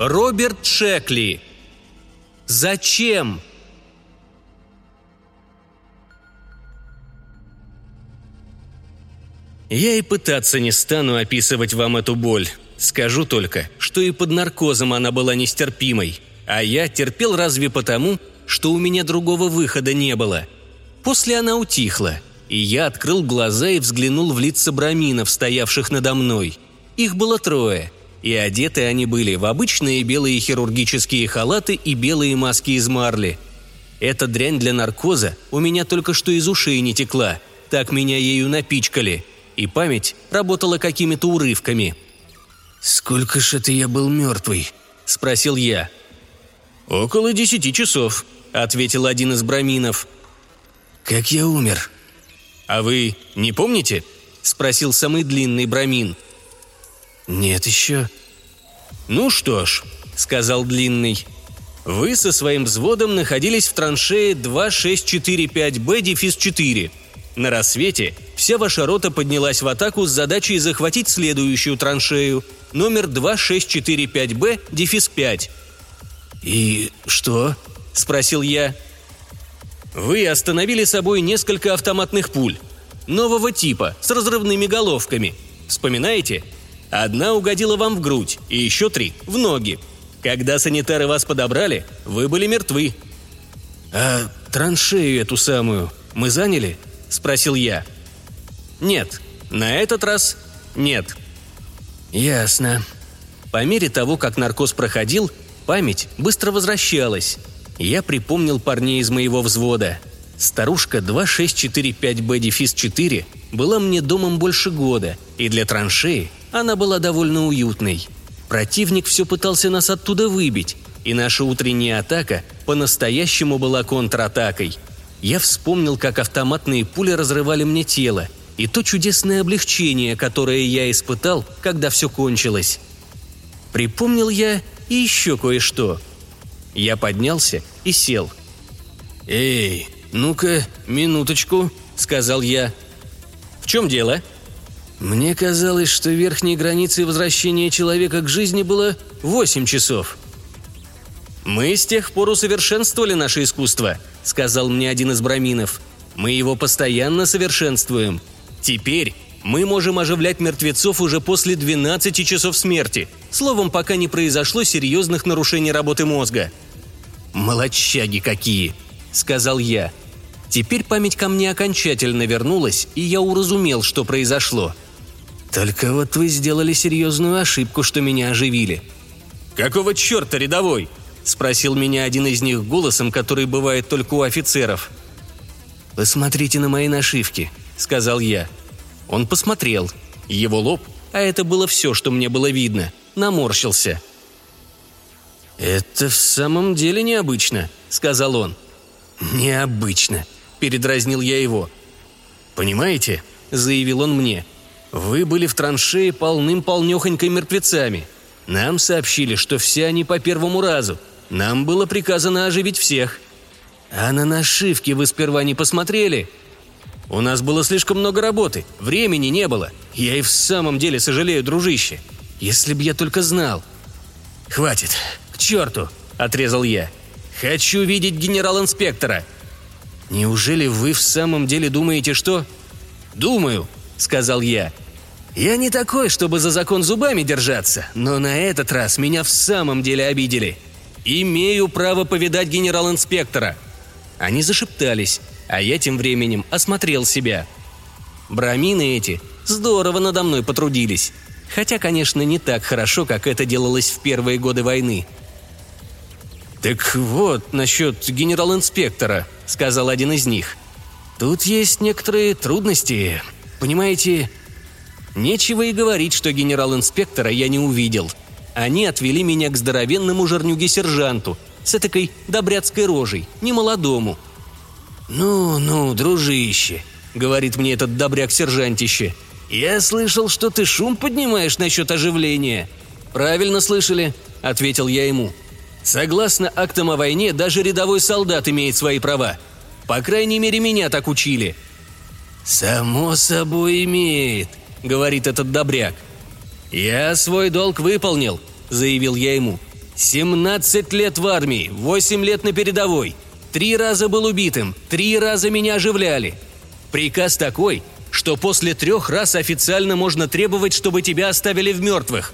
Роберт Шекли. Зачем? Я и пытаться не стану описывать вам эту боль. Скажу только, что и под наркозом она была нестерпимой. А я терпел разве потому, что у меня другого выхода не было. После она утихла, и я открыл глаза и взглянул в лица браминов, стоявших надо мной. Их было трое, и одеты они были в обычные белые хирургические халаты и белые маски из марли. Эта дрянь для наркоза у меня только что из ушей не текла, так меня ею напичкали – и память работала какими-то урывками. «Сколько ж это я был мертвый?» – спросил я. «Около десяти часов», – ответил один из браминов. «Как я умер?» «А вы не помните?» – спросил самый длинный брамин. «Нет еще». «Ну что ж», – сказал длинный. «Вы со своим взводом находились в траншее 2645Б-4. На рассвете вся ваша рота поднялась в атаку с задачей захватить следующую траншею, номер 2645Б, дефис 5. «И что?» – спросил я. «Вы остановили собой несколько автоматных пуль. Нового типа, с разрывными головками. Вспоминаете? Одна угодила вам в грудь, и еще три – в ноги. Когда санитары вас подобрали, вы были мертвы». «А траншею эту самую мы заняли?» – спросил я. «Нет, на этот раз нет». «Ясно». По мере того, как наркоз проходил, память быстро возвращалась. Я припомнил парней из моего взвода. Старушка 2645Б-4 была мне домом больше года, и для траншеи она была довольно уютной. Противник все пытался нас оттуда выбить, и наша утренняя атака по-настоящему была контратакой – я вспомнил, как автоматные пули разрывали мне тело, и то чудесное облегчение, которое я испытал, когда все кончилось. Припомнил я и еще кое-что. Я поднялся и сел. «Эй, ну-ка, минуточку», — сказал я. «В чем дело?» «Мне казалось, что верхней границей возвращения человека к жизни было восемь часов». «Мы с тех пор усовершенствовали наше искусство», — сказал мне один из браминов. «Мы его постоянно совершенствуем. Теперь мы можем оживлять мертвецов уже после 12 часов смерти, словом, пока не произошло серьезных нарушений работы мозга». «Молодчаги какие!» — сказал я. Теперь память ко мне окончательно вернулась, и я уразумел, что произошло. «Только вот вы сделали серьезную ошибку, что меня оживили». «Какого черта, рядовой?» – спросил меня один из них голосом, который бывает только у офицеров. «Посмотрите на мои нашивки», – сказал я. Он посмотрел. Его лоб, а это было все, что мне было видно, наморщился. «Это в самом деле необычно», – сказал он. «Необычно», – передразнил я его. «Понимаете», – заявил он мне, – «вы были в траншее полным-полнехонькой мертвецами. Нам сообщили, что все они по первому разу – нам было приказано оживить всех. А на нашивки вы сперва не посмотрели? У нас было слишком много работы, времени не было. Я и в самом деле сожалею, дружище. Если б я только знал. Хватит, к черту, отрезал я. Хочу видеть генерал-инспектора. Неужели вы в самом деле думаете, что... Думаю, сказал я. Я не такой, чтобы за закон зубами держаться, но на этот раз меня в самом деле обидели. «Имею право повидать генерал-инспектора!» Они зашептались, а я тем временем осмотрел себя. Брамины эти здорово надо мной потрудились. Хотя, конечно, не так хорошо, как это делалось в первые годы войны. «Так вот, насчет генерал-инспектора», — сказал один из них. «Тут есть некоторые трудности. Понимаете, нечего и говорить, что генерал-инспектора я не увидел. Они отвели меня к здоровенному жернюге-сержанту с этакой добряцкой рожей, немолодому. «Ну-ну, дружище», — говорит мне этот добряк-сержантище, — «я слышал, что ты шум поднимаешь насчет оживления». «Правильно слышали», — ответил я ему. «Согласно актам о войне, даже рядовой солдат имеет свои права. По крайней мере, меня так учили». «Само собой имеет», — говорит этот добряк. «Я свой долг выполнил», — заявил я ему. 17 лет в армии, 8 лет на передовой. Три раза был убитым, три раза меня оживляли. Приказ такой, что после трех раз официально можно требовать, чтобы тебя оставили в мертвых.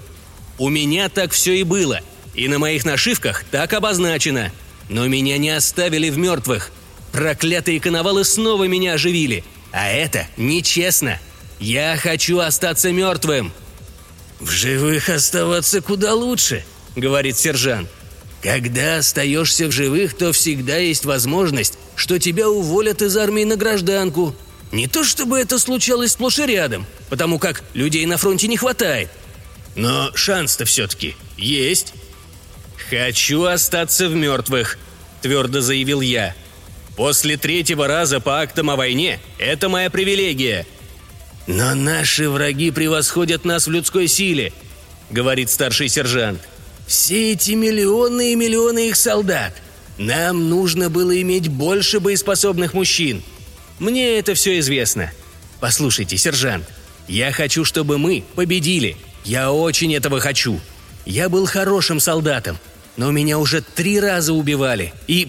У меня так все и было, и на моих нашивках так обозначено. Но меня не оставили в мертвых. Проклятые коновалы снова меня оживили. А это нечестно. Я хочу остаться мертвым. В живых оставаться куда лучше, говорит сержант. Когда остаешься в живых, то всегда есть возможность, что тебя уволят из армии на гражданку. Не то чтобы это случалось сплошь и рядом, потому как людей на фронте не хватает. Но шанс-то все-таки есть. «Хочу остаться в мертвых», – твердо заявил я. «После третьего раза по актам о войне это моя привилегия». «Но наши враги превосходят нас в людской силе», – говорит старший сержант – все эти миллионы и миллионы их солдат. Нам нужно было иметь больше боеспособных мужчин. Мне это все известно. Послушайте, сержант, я хочу, чтобы мы победили. Я очень этого хочу. Я был хорошим солдатом, но меня уже три раза убивали. И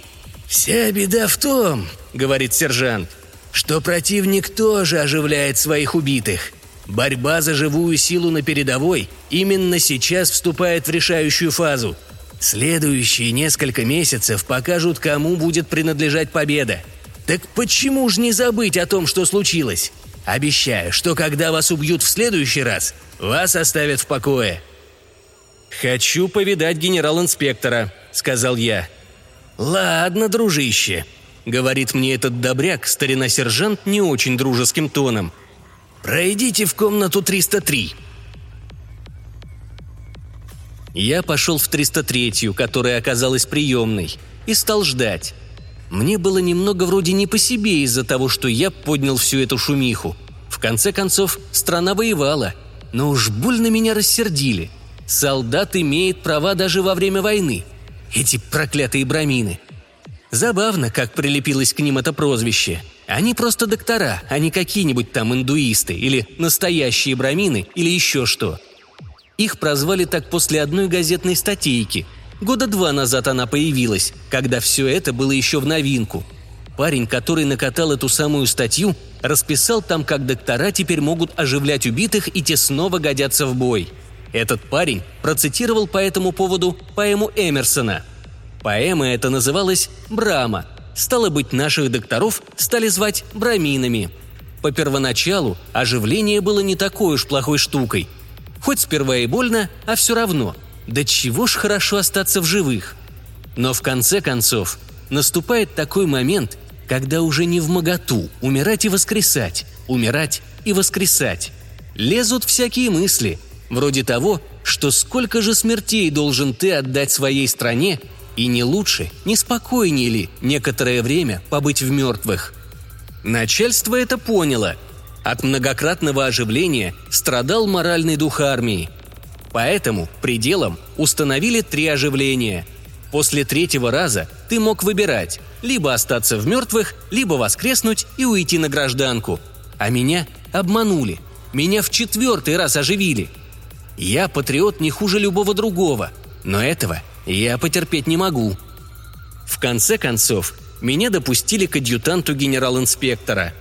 «Вся беда в том, — говорит сержант, — что противник тоже оживляет своих убитых. Борьба за живую силу на передовой именно сейчас вступает в решающую фазу. Следующие несколько месяцев покажут, кому будет принадлежать победа. Так почему же не забыть о том, что случилось? Обещаю, что когда вас убьют в следующий раз, вас оставят в покое. «Хочу повидать генерал-инспектора», — сказал я. «Ладно, дружище», — говорит мне этот добряк, старина-сержант, не очень дружеским тоном — Пройдите в комнату 303». Я пошел в 303-ю, которая оказалась приемной, и стал ждать. Мне было немного вроде не по себе из-за того, что я поднял всю эту шумиху. В конце концов, страна воевала, но уж больно меня рассердили. Солдат имеет права даже во время войны. Эти проклятые брамины. Забавно, как прилепилось к ним это прозвище – они просто доктора, а не какие-нибудь там индуисты или настоящие брамины или еще что. Их прозвали так после одной газетной статейки. Года два назад она появилась, когда все это было еще в новинку. Парень, который накатал эту самую статью, расписал там, как доктора теперь могут оживлять убитых и те снова годятся в бой. Этот парень процитировал по этому поводу поэму Эмерсона. Поэма эта называлась «Брама», Стало быть, наших докторов стали звать браминами. По первоначалу оживление было не такой уж плохой штукой. Хоть сперва и больно, а все равно. Да чего ж хорошо остаться в живых. Но в конце концов наступает такой момент, когда уже не в моготу умирать и воскресать, умирать и воскресать. Лезут всякие мысли, вроде того, что сколько же смертей должен ты отдать своей стране, и не лучше, не спокойнее ли некоторое время побыть в мертвых? Начальство это поняло. От многократного оживления страдал моральный дух армии. Поэтому пределом установили три оживления. После третьего раза ты мог выбирать – либо остаться в мертвых, либо воскреснуть и уйти на гражданку. А меня обманули. Меня в четвертый раз оживили. Я патриот не хуже любого другого, но этого я потерпеть не могу. В конце концов, меня допустили к адъютанту генерал-инспектора.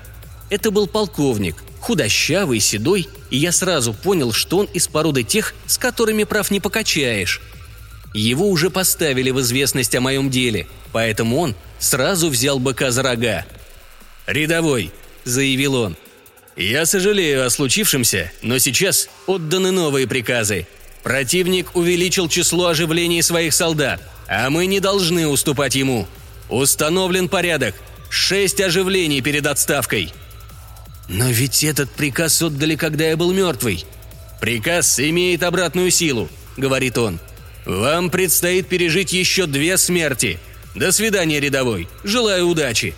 Это был полковник, худощавый, седой, и я сразу понял, что он из породы тех, с которыми прав не покачаешь. Его уже поставили в известность о моем деле, поэтому он сразу взял быка за рога. «Рядовой», — заявил он, — «я сожалею о случившемся, но сейчас отданы новые приказы. Противник увеличил число оживлений своих солдат, а мы не должны уступать ему. Установлен порядок. Шесть оживлений перед отставкой. Но ведь этот приказ отдали, когда я был мертвый. Приказ имеет обратную силу, говорит он. Вам предстоит пережить еще две смерти. До свидания, рядовой. Желаю удачи.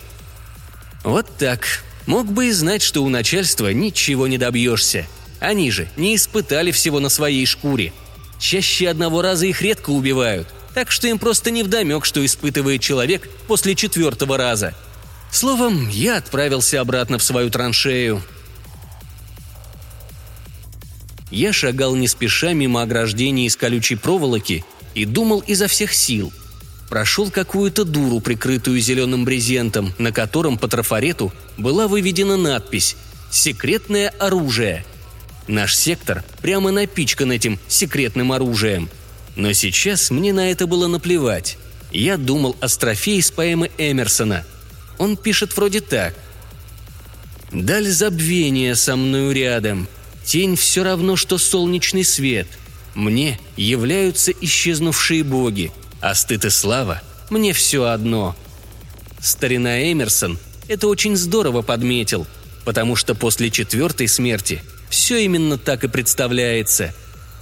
Вот так. Мог бы и знать, что у начальства ничего не добьешься. Они же не испытали всего на своей шкуре. Чаще одного раза их редко убивают, так что им просто невдомек, что испытывает человек после четвертого раза. Словом, я отправился обратно в свою траншею. Я шагал не спеша мимо ограждений из колючей проволоки, и думал изо всех сил. Прошел какую-то дуру, прикрытую зеленым брезентом, на котором по трафарету была выведена надпись «Секретное оружие». Наш сектор прямо напичкан этим секретным оружием. Но сейчас мне на это было наплевать. Я думал о строфе из поэмы Эмерсона. Он пишет вроде так. «Даль забвения со мною рядом. Тень все равно, что солнечный свет. Мне являются исчезнувшие боги, а стыд и слава мне все одно». Старина Эмерсон это очень здорово подметил, потому что после четвертой смерти все именно так и представляется.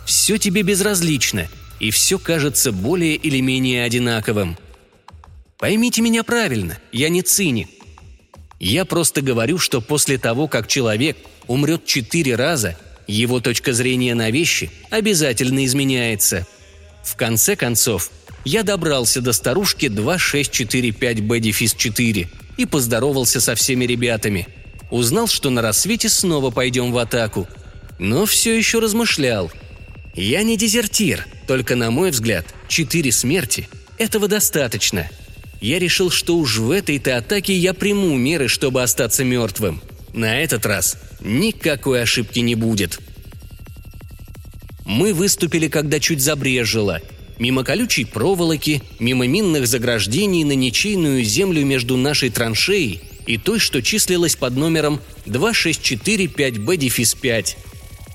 Все тебе безразлично, и все кажется более или менее одинаковым. Поймите меня правильно, я не циник. Я просто говорю, что после того, как человек умрет четыре раза, его точка зрения на вещи обязательно изменяется. В конце концов, я добрался до старушки 2645B-4 и поздоровался со всеми ребятами. Узнал, что на рассвете снова пойдем в атаку. Но все еще размышлял. Я не дезертир, только, на мой взгляд, четыре смерти – этого достаточно. Я решил, что уж в этой-то атаке я приму меры, чтобы остаться мертвым. На этот раз никакой ошибки не будет. Мы выступили, когда чуть забрежило. Мимо колючей проволоки, мимо минных заграждений на ничейную землю между нашей траншеей и той, что числилась под номером 2645B-5.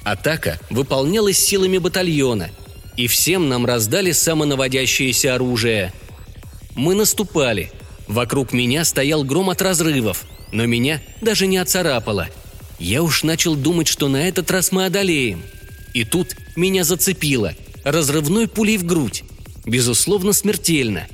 Атака выполнялась силами батальона, и всем нам раздали самонаводящееся оружие. Мы наступали. Вокруг меня стоял гром от разрывов, но меня даже не оцарапало. Я уж начал думать, что на этот раз мы одолеем. И тут меня зацепило. Разрывной пулей в грудь. Безусловно, смертельно.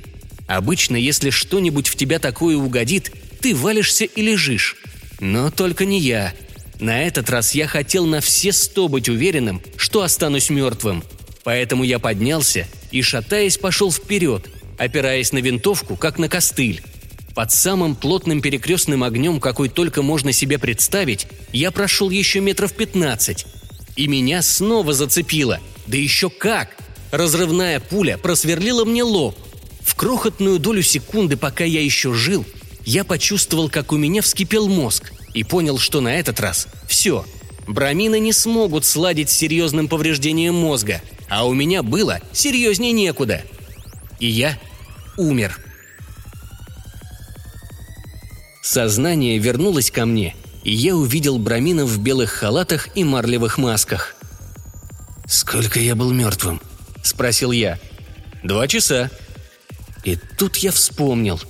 Обычно, если что-нибудь в тебя такое угодит, ты валишься и лежишь. Но только не я. На этот раз я хотел на все сто быть уверенным, что останусь мертвым. Поэтому я поднялся и, шатаясь, пошел вперед, опираясь на винтовку, как на костыль. Под самым плотным перекрестным огнем, какой только можно себе представить, я прошел еще метров пятнадцать. И меня снова зацепило. Да еще как! Разрывная пуля просверлила мне лоб. В крохотную долю секунды, пока я еще жил, я почувствовал, как у меня вскипел мозг и понял, что на этот раз все. Брамины не смогут сладить с серьезным повреждением мозга, а у меня было серьезнее некуда. И я умер. Сознание вернулось ко мне, и я увидел браминов в белых халатах и марлевых масках. «Сколько я был мертвым?» – спросил я. «Два часа». И тут я вспомнил.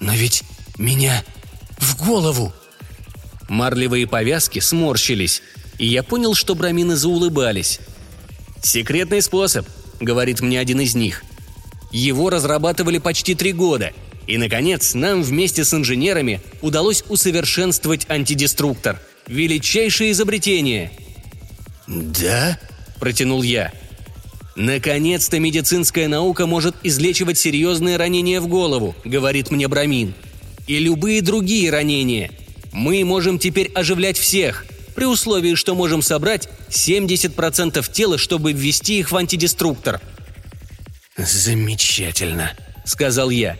«Но ведь меня в голову!» Марлевые повязки сморщились, и я понял, что брамины заулыбались. «Секретный способ», — говорит мне один из них. Его разрабатывали почти три года, и, наконец, нам вместе с инженерами удалось усовершенствовать антидеструктор. Величайшее изобретение. «Да?» – протянул я. «Наконец-то медицинская наука может излечивать серьезные ранения в голову», — говорит мне Брамин. «И любые другие ранения. Мы можем теперь оживлять всех, при условии, что можем собрать 70% тела, чтобы ввести их в антидеструктор». «Замечательно», — сказал я.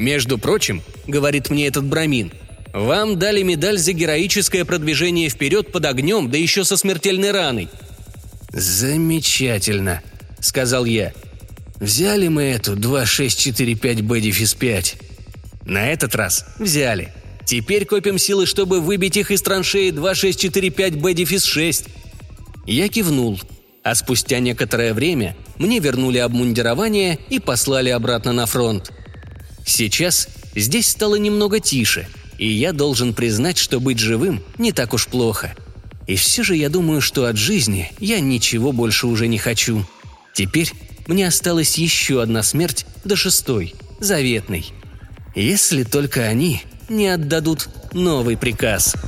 «Между прочим», — говорит мне этот брамин, — «вам дали медаль за героическое продвижение вперед под огнем, да еще со смертельной раной». «Замечательно», — сказал я. «Взяли мы эту 2645 Бэдифис 5?» «На этот раз взяли», Теперь копим силы, чтобы выбить их из траншеи 2645 Б-6. Я кивнул, а спустя некоторое время мне вернули обмундирование и послали обратно на фронт. Сейчас здесь стало немного тише, и я должен признать, что быть живым не так уж плохо. И все же я думаю, что от жизни я ничего больше уже не хочу. Теперь мне осталась еще одна смерть до шестой, заветной. Если только они не отдадут новый приказ –